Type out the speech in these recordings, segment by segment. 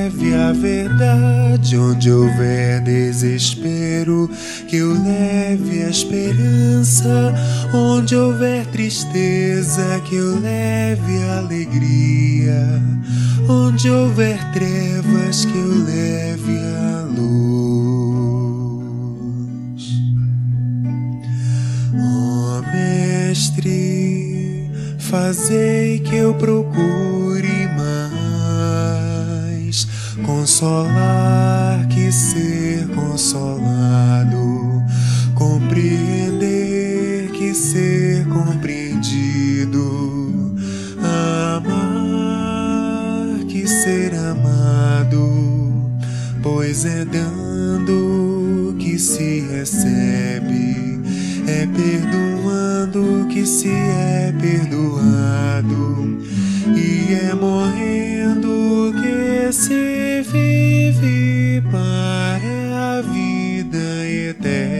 Leve a verdade. Onde houver desespero, que eu leve a esperança. Onde houver tristeza, que eu leve a alegria. Onde houver trevas, que eu leve a luz. Ó Mestre, fazei que eu procure mais consolar que ser consolado, compreender que ser compreendido, amar que ser amado, pois é dando que se recebe, é perdoando que se é perdoado, e é morrendo se vive para a vida eterna.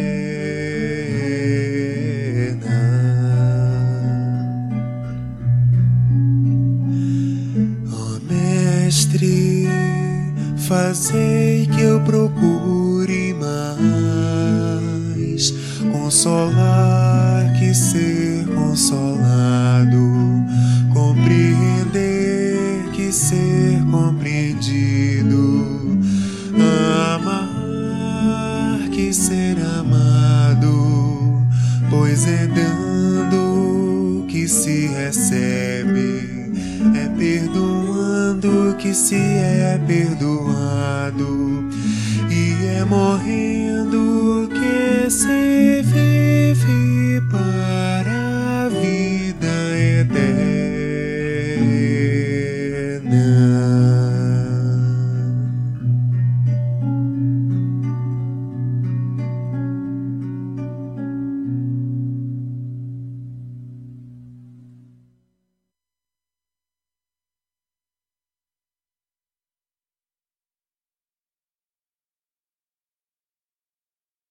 Ó Mestre, fazei que eu procure mais consolar que ser consolado, ser amado, pois é dando que se recebe, é perdoando que se é perdoado, e é morrendo que se